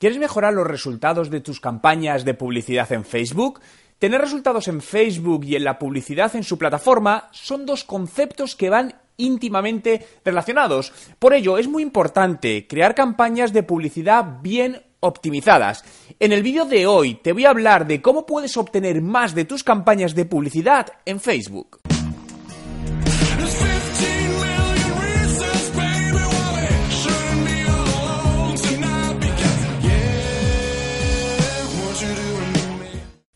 ¿Quieres mejorar los resultados de tus campañas de publicidad en Facebook? Tener resultados en Facebook y en la publicidad en su plataforma son dos conceptos que van íntimamente relacionados. Por ello, es muy importante crear campañas de publicidad bien optimizadas. En el vídeo de hoy te voy a hablar de cómo puedes obtener más de tus campañas de publicidad en Facebook.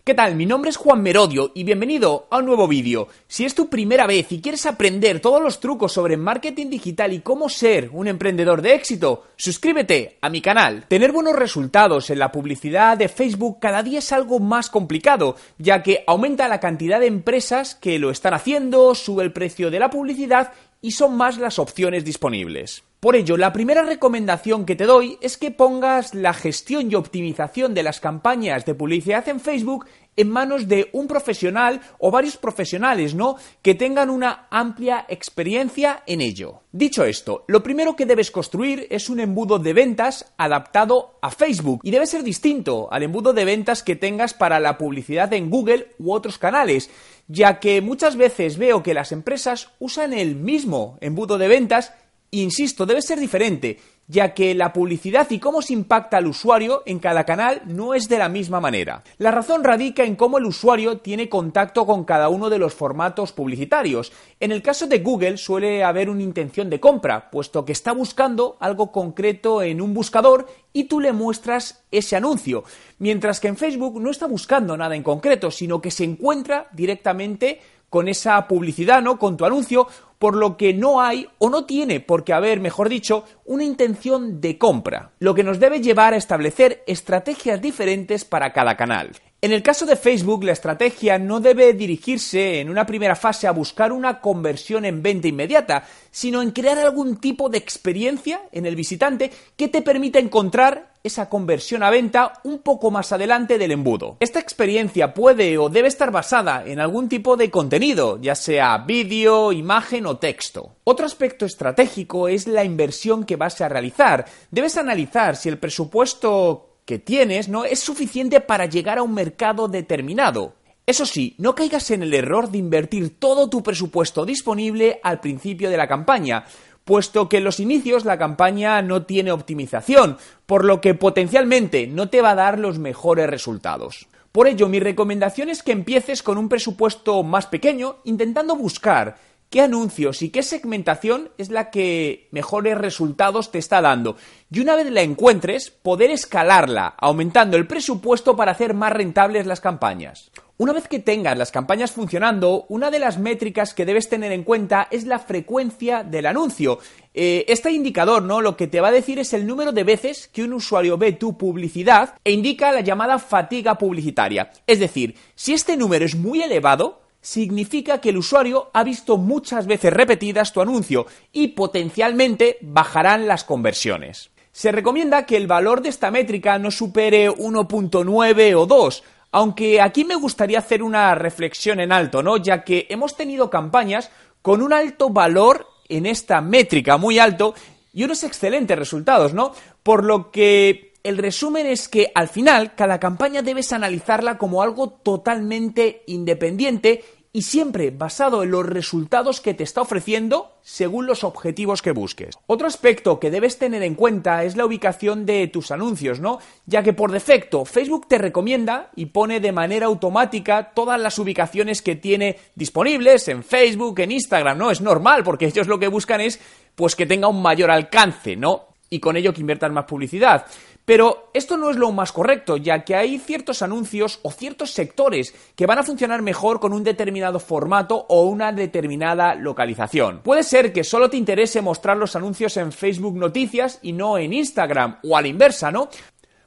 ¿Qué tal? Mi nombre es Juan Merodio y bienvenido a un nuevo vídeo. Si es tu primera vez y quieres aprender todos los trucos sobre marketing digital y cómo ser un emprendedor de éxito, suscríbete a mi canal. Tener buenos resultados en la publicidad de Facebook cada día es algo más complicado, ya que aumenta la cantidad de empresas que lo están haciendo, sube el precio de la publicidad y son más las opciones disponibles. Por ello, la primera recomendación que te doy es que pongas la gestión y optimización de las campañas de publicidad en Facebook en manos de un profesional o varios profesionales, ¿no? Que tengan una amplia experiencia en ello. Dicho esto, lo primero que debes construir es un embudo de ventas adaptado a Facebook y debe ser distinto al embudo de ventas que tengas para la publicidad en Google u otros canales, ya que muchas veces veo que las empresas usan el mismo embudo de ventas Insisto, debe ser diferente, ya que la publicidad y cómo se impacta al usuario en cada canal no es de la misma manera. La razón radica en cómo el usuario tiene contacto con cada uno de los formatos publicitarios. En el caso de Google suele haber una intención de compra, puesto que está buscando algo concreto en un buscador y tú le muestras ese anuncio, mientras que en Facebook no está buscando nada en concreto, sino que se encuentra directamente con esa publicidad, ¿no? Con tu anuncio, por lo que no hay o no tiene por qué haber, mejor dicho, una intención de compra, lo que nos debe llevar a establecer estrategias diferentes para cada canal. En el caso de Facebook, la estrategia no debe dirigirse en una primera fase a buscar una conversión en venta inmediata, sino en crear algún tipo de experiencia en el visitante que te permita encontrar esa conversión a venta un poco más adelante del embudo. Esta experiencia puede o debe estar basada en algún tipo de contenido, ya sea vídeo, imagen o texto. Otro aspecto estratégico es la inversión que vas a realizar. Debes analizar si el presupuesto que tienes no es suficiente para llegar a un mercado determinado. Eso sí, no caigas en el error de invertir todo tu presupuesto disponible al principio de la campaña, puesto que en los inicios la campaña no tiene optimización, por lo que potencialmente no te va a dar los mejores resultados. Por ello, mi recomendación es que empieces con un presupuesto más pequeño, intentando buscar qué anuncios y qué segmentación es la que mejores resultados te está dando. Y una vez la encuentres, poder escalarla, aumentando el presupuesto para hacer más rentables las campañas. Una vez que tengas las campañas funcionando, una de las métricas que debes tener en cuenta es la frecuencia del anuncio. Eh, este indicador, ¿no? Lo que te va a decir es el número de veces que un usuario ve tu publicidad e indica la llamada fatiga publicitaria. Es decir, si este número es muy elevado, significa que el usuario ha visto muchas veces repetidas tu anuncio y potencialmente bajarán las conversiones. Se recomienda que el valor de esta métrica no supere 1.9 o 2, aunque aquí me gustaría hacer una reflexión en alto, ¿no? Ya que hemos tenido campañas con un alto valor en esta métrica, muy alto, y unos excelentes resultados, ¿no? Por lo que el resumen es que al final cada campaña debes analizarla como algo totalmente independiente y siempre basado en los resultados que te está ofreciendo según los objetivos que busques. Otro aspecto que debes tener en cuenta es la ubicación de tus anuncios, ¿no? Ya que por defecto Facebook te recomienda y pone de manera automática todas las ubicaciones que tiene disponibles en Facebook, en Instagram, ¿no? Es normal porque ellos lo que buscan es pues que tenga un mayor alcance, ¿no? Y con ello que inviertan más publicidad. Pero esto no es lo más correcto, ya que hay ciertos anuncios o ciertos sectores que van a funcionar mejor con un determinado formato o una determinada localización. Puede ser que solo te interese mostrar los anuncios en Facebook Noticias y no en Instagram, o a la inversa, ¿no?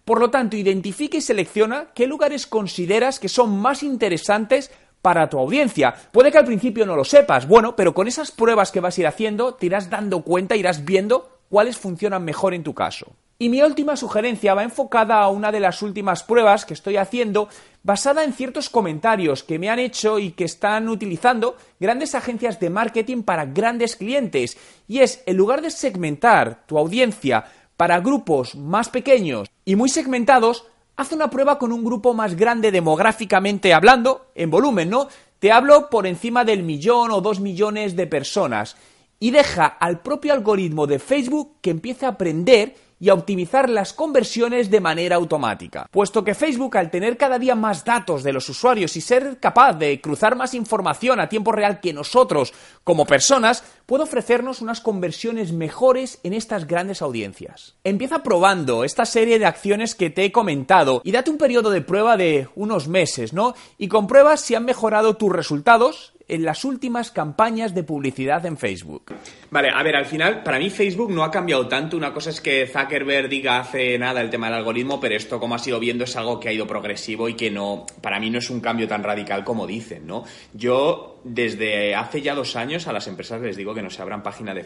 Por lo tanto, identifica y selecciona qué lugares consideras que son más interesantes para tu audiencia. Puede que al principio no lo sepas, bueno, pero con esas pruebas que vas a ir haciendo, te irás dando cuenta, irás viendo cuáles funcionan mejor en tu caso. Y mi última sugerencia va enfocada a una de las últimas pruebas que estoy haciendo basada en ciertos comentarios que me han hecho y que están utilizando grandes agencias de marketing para grandes clientes. Y es, en lugar de segmentar tu audiencia para grupos más pequeños y muy segmentados, haz una prueba con un grupo más grande demográficamente hablando, en volumen, ¿no? Te hablo por encima del millón o dos millones de personas y deja al propio algoritmo de Facebook que empiece a aprender y a optimizar las conversiones de manera automática. Puesto que Facebook, al tener cada día más datos de los usuarios y ser capaz de cruzar más información a tiempo real que nosotros como personas, puede ofrecernos unas conversiones mejores en estas grandes audiencias. Empieza probando esta serie de acciones que te he comentado y date un periodo de prueba de unos meses, ¿no? Y comprueba si han mejorado tus resultados en las últimas campañas de publicidad en Facebook. Vale, a ver, al final, para mí Facebook no ha cambiado tanto. Una cosa es que Zuckerberg diga hace nada el tema del algoritmo, pero esto, como ha sido viendo, es algo que ha ido progresivo y que no, para mí no es un cambio tan radical como dicen, ¿no? Yo desde hace ya dos años a las empresas les digo que no se abran página de,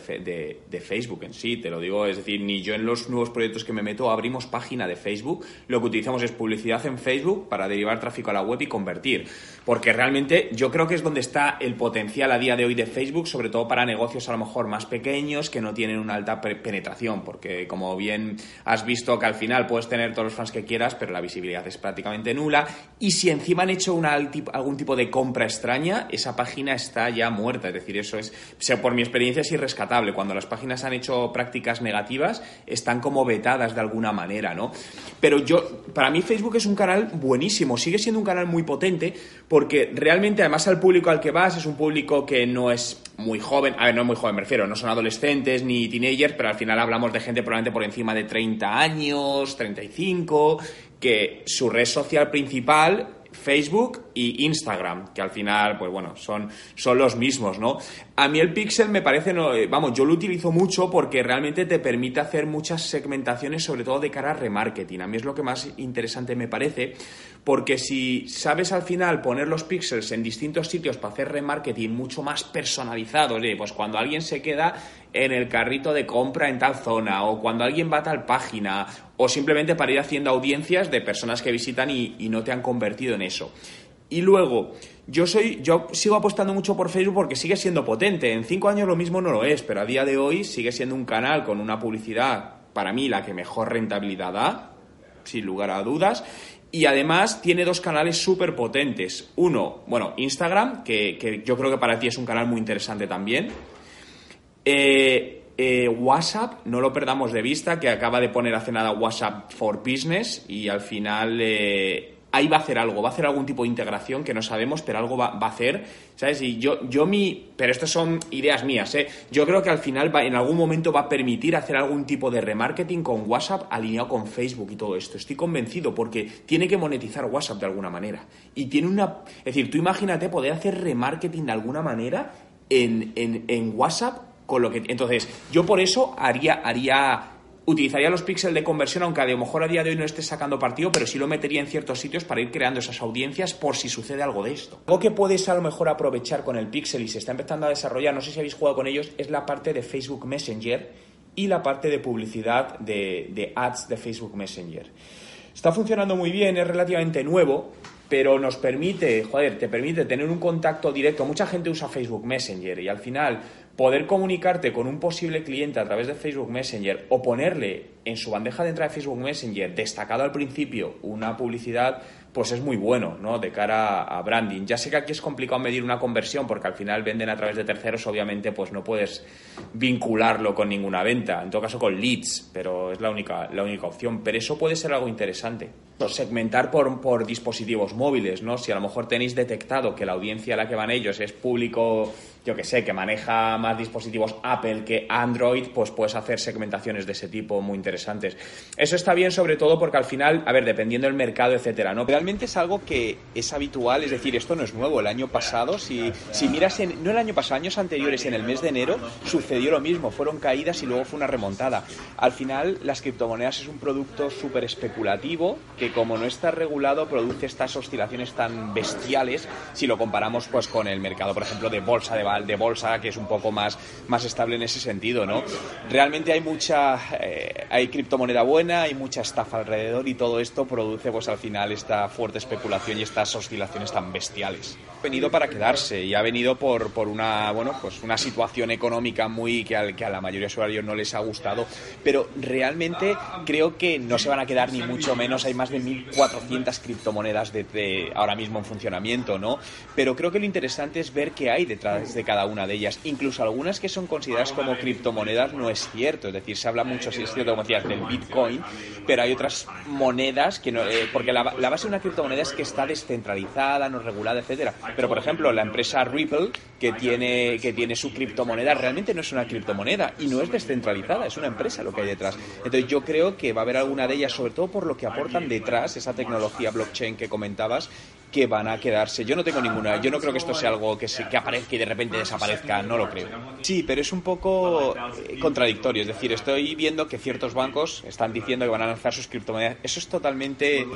Facebook en sí, te lo digo, es decir, ni yo en los nuevos proyectos que me meto abrimos página de Facebook, lo que utilizamos es publicidad en Facebook para derivar tráfico a la web y convertir, porque realmente yo creo que es donde está el potencial a día de hoy de Facebook, sobre todo para negocios a lo mejor más pequeños que no tienen una alta penetración, porque como bien has visto que al final puedes tener todos los fans que quieras, pero la visibilidad es prácticamente nula, y si encima han hecho una, algún tipo de compra extraña, esa página está ya muerta. Es decir, eso es, sea, por mi experiencia es irrescatable. Cuando las páginas han hecho prácticas negativas, están como vetadas de alguna manera, ¿no? Pero yo, para mí Facebook es un canal buenísimo, sigue siendo un canal muy potente, porque realmente, además, al público al que es un público que no es muy joven, a ver, no muy joven, me refiero, no son adolescentes ni teenagers, pero al final hablamos de gente probablemente por encima de 30 años, 35, que su red social principal Facebook y Instagram, que al final, pues bueno, son, son los mismos, ¿no? A mí el Pixel me parece, no, eh, vamos, yo lo utilizo mucho porque realmente te permite hacer muchas segmentaciones, sobre todo de cara a remarketing. A mí es lo que más interesante me parece, porque si sabes al final poner los pixels en distintos sitios para hacer remarketing mucho más personalizado, pues cuando alguien se queda en el carrito de compra en tal zona, o cuando alguien va a tal página, o simplemente para ir haciendo audiencias de personas que visitan y no te han convertido en eso. Y luego, yo soy, yo sigo apostando mucho por Facebook porque sigue siendo potente. En cinco años lo mismo no lo es, pero a día de hoy sigue siendo un canal con una publicidad, para mí, la que mejor rentabilidad da, sin lugar a dudas. Y además tiene dos canales súper potentes. Uno, bueno, Instagram, que, yo creo que para ti es un canal muy interesante también. Eh, eh, WhatsApp, no lo perdamos de vista, que acaba de poner hace nada WhatsApp for Business y al final eh, ahí va a hacer algo, va a hacer algún tipo de integración que no sabemos, pero algo va, a hacer, ¿sabes? Y yo, yo mi, pero estas son ideas mías, ¿eh? Yo creo que al final va, en algún momento va a permitir hacer algún tipo de remarketing con WhatsApp alineado con Facebook y todo esto. Estoy convencido porque tiene que monetizar WhatsApp de alguna manera. Y tiene una, es decir, tú imagínate poder hacer remarketing de alguna manera en, en, en WhatsApp con lo que, entonces, yo por eso haría, haría utilizaría los píxeles de conversión, aunque a lo mejor a día de hoy no esté sacando partido, pero sí lo metería en ciertos sitios para ir creando esas audiencias por si sucede algo de esto. Algo que puedes a lo mejor aprovechar con el pixel y se está empezando a desarrollar, no sé si habéis jugado con ellos, es la parte de Facebook Messenger y la parte de publicidad de, de ads de Facebook Messenger. Está funcionando muy bien, es relativamente nuevo, pero nos permite, joder, te permite tener un contacto directo. Mucha gente usa Facebook Messenger y al final poder comunicarte con un posible cliente a través de Facebook Messenger o ponerle en su bandeja de entrada de Facebook Messenger destacado al principio una publicidad pues es muy bueno, ¿no? De cara a branding. Ya sé que aquí es complicado medir una conversión porque al final venden a través de terceros, obviamente pues no puedes vincularlo con ninguna venta, en todo caso con leads, pero es la única, la única opción. Pero eso puede ser algo interesante. Segmentar por, por dispositivos móviles, ¿no? Si a lo mejor tenéis detectado que la audiencia a la que van ellos es público, yo que sé, que maneja más dispositivos Apple que Android, pues puedes hacer segmentaciones de ese tipo muy interesantes. Eso está bien sobre todo porque al final, a ver, dependiendo del mercado, etcétera, ¿no? Realmente es algo que es habitual, es decir, esto no es nuevo. El año pasado, si, si miras en, no el año pasado, años anteriores, en el mes de enero, sucedió lo mismo, fueron caídas y luego fue una remontada. Al final, las criptomonedas es un producto súper especulativo que como no está regulado produce estas oscilaciones tan bestiales si lo comparamos pues con el mercado, por ejemplo, de bolsa de, de bolsa, que es un poco más, más estable en ese sentido, ¿no? Realmente hay mucha eh, hay criptomoneda buena, hay mucha estafa alrededor y todo esto produce pues al final esta fuerte especulación y estas oscilaciones tan bestiales. Ha venido para quedarse y ha venido por, por una bueno pues una situación económica muy que, al, que a la mayoría de usuarios no les ha gustado, pero realmente creo que no se van a quedar ni mucho menos. Hay más de 1.400 criptomonedas de, ahora mismo en funcionamiento, ¿no? Pero creo que lo interesante es ver qué hay detrás de cada una de ellas. Incluso algunas que son consideradas como criptomonedas no es cierto. Es decir, se habla mucho, si es cierto, como decías, del Bitcoin, pero hay otras monedas que no. Eh, porque la, la, base de una criptomoneda es que está descentralizada, no regulada, etcétera. Pero, por ejemplo, la empresa Ripple, que tiene, que tiene su criptomoneda, realmente no es una criptomoneda y no es descentralizada, es una empresa lo que hay detrás. Entonces, yo creo que va a haber alguna de ellas, sobre todo por lo que aportan detrás, esa tecnología blockchain que comentabas, que van a quedarse. Yo no tengo ninguna. Yo no creo que esto sea algo que, se, que aparezca y de repente desaparezca. No lo creo. Sí, pero es un poco eh, contradictorio. Es decir, estoy viendo que ciertos bancos están diciendo que van a lanzar sus criptomonedas. Eso es totalmente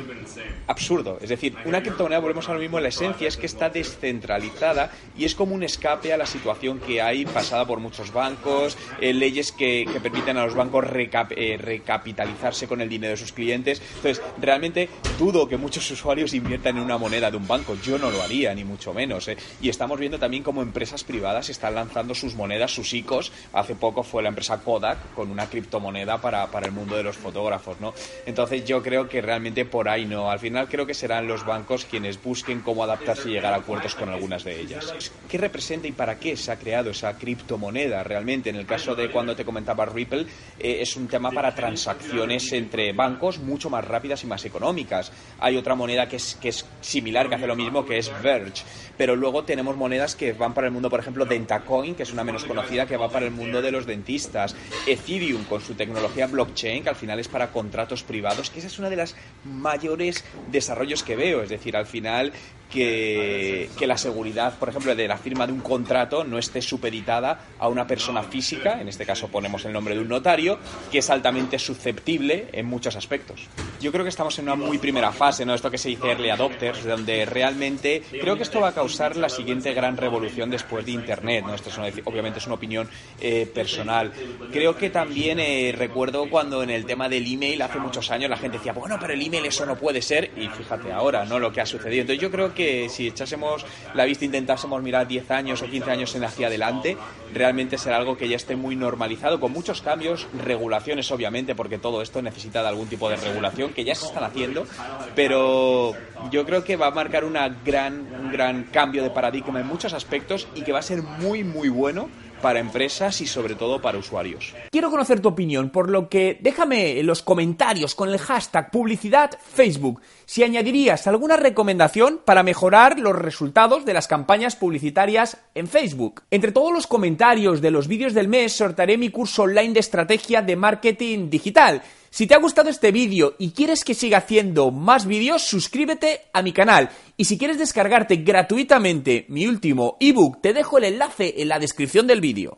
absurdo. Es decir, una criptomoneda, volvemos a lo mismo, la esencia es que está descentralizada y es como un escape a la situación que hay pasada por muchos bancos, eh, leyes que, que, permiten a los bancos eh, recapitalizarse con el dinero de sus clientes. Entonces, realmente dudo que muchos usuarios inviertan en una moneda de un banco. Yo no lo haría, ni mucho menos. ¿eh? Y estamos viendo también cómo empresas privadas están lanzando sus monedas, sus ICOs. Hace poco fue la empresa Kodak con una criptomoneda para, para el mundo de los fotógrafos. ¿no? Entonces yo creo que realmente por ahí no. Al final creo que serán los bancos quienes busquen cómo adaptarse y llegar a acuerdos con algunas de ellas. ¿Qué representa y para qué se ha creado esa criptomoneda realmente? En el caso de cuando te comentaba Ripple, eh, es un tema para transacciones entre bancos mucho más rápidas y más económicas. Hay otra moneda que es, que es similar que hace lo mismo, que es Verge. Pero luego tenemos monedas que van para el mundo, por ejemplo, Dentacoin, que es una menos conocida, que va para el mundo de los dentistas. Ethereum, con su tecnología blockchain, que al final es para contratos privados, que esa es una de las mayores desarrollos que veo. Es decir, al final que, que, la seguridad, por ejemplo, de la firma de un contrato no esté supeditada a una persona física, en este caso ponemos el nombre de un notario, que es altamente susceptible en muchos aspectos. Yo creo que estamos en una muy primera fase, ¿no? Esto que se dice early adopters, donde realmente creo que esto va a causar la siguiente gran revolución después de Internet, ¿no? Esto es una, obviamente es una opinión eh, personal. Creo que también eh, recuerdo cuando en el tema del email hace muchos años la gente decía, bueno, pero el email eso no puede ser, y fíjate ahora, ¿no? Lo que ha sucedido. Entonces yo creo que si echásemos la vista, intentásemos mirar 10 años o 15 años en hacia adelante, realmente será algo que ya esté muy normalizado, con muchos cambios, regulaciones obviamente, porque todo esto necesita de algún tipo de regulación que ya se están haciendo, pero yo creo que va marcar una gran, un gran cambio de paradigma en muchos aspectos y que va a ser muy, muy bueno para empresas y sobre todo para usuarios. Quiero conocer tu opinión, por lo que déjame en los comentarios con el hashtag publicidad Facebook si añadirías alguna recomendación para mejorar los resultados de las campañas publicitarias en Facebook. Entre todos los comentarios de los vídeos del mes sortaré mi curso online de estrategia de marketing digital. Si te ha gustado este vídeo y quieres que siga haciendo más vídeos, suscríbete a mi canal. Y si quieres descargarte gratuitamente mi último ebook, te dejo el enlace en la descripción del vídeo.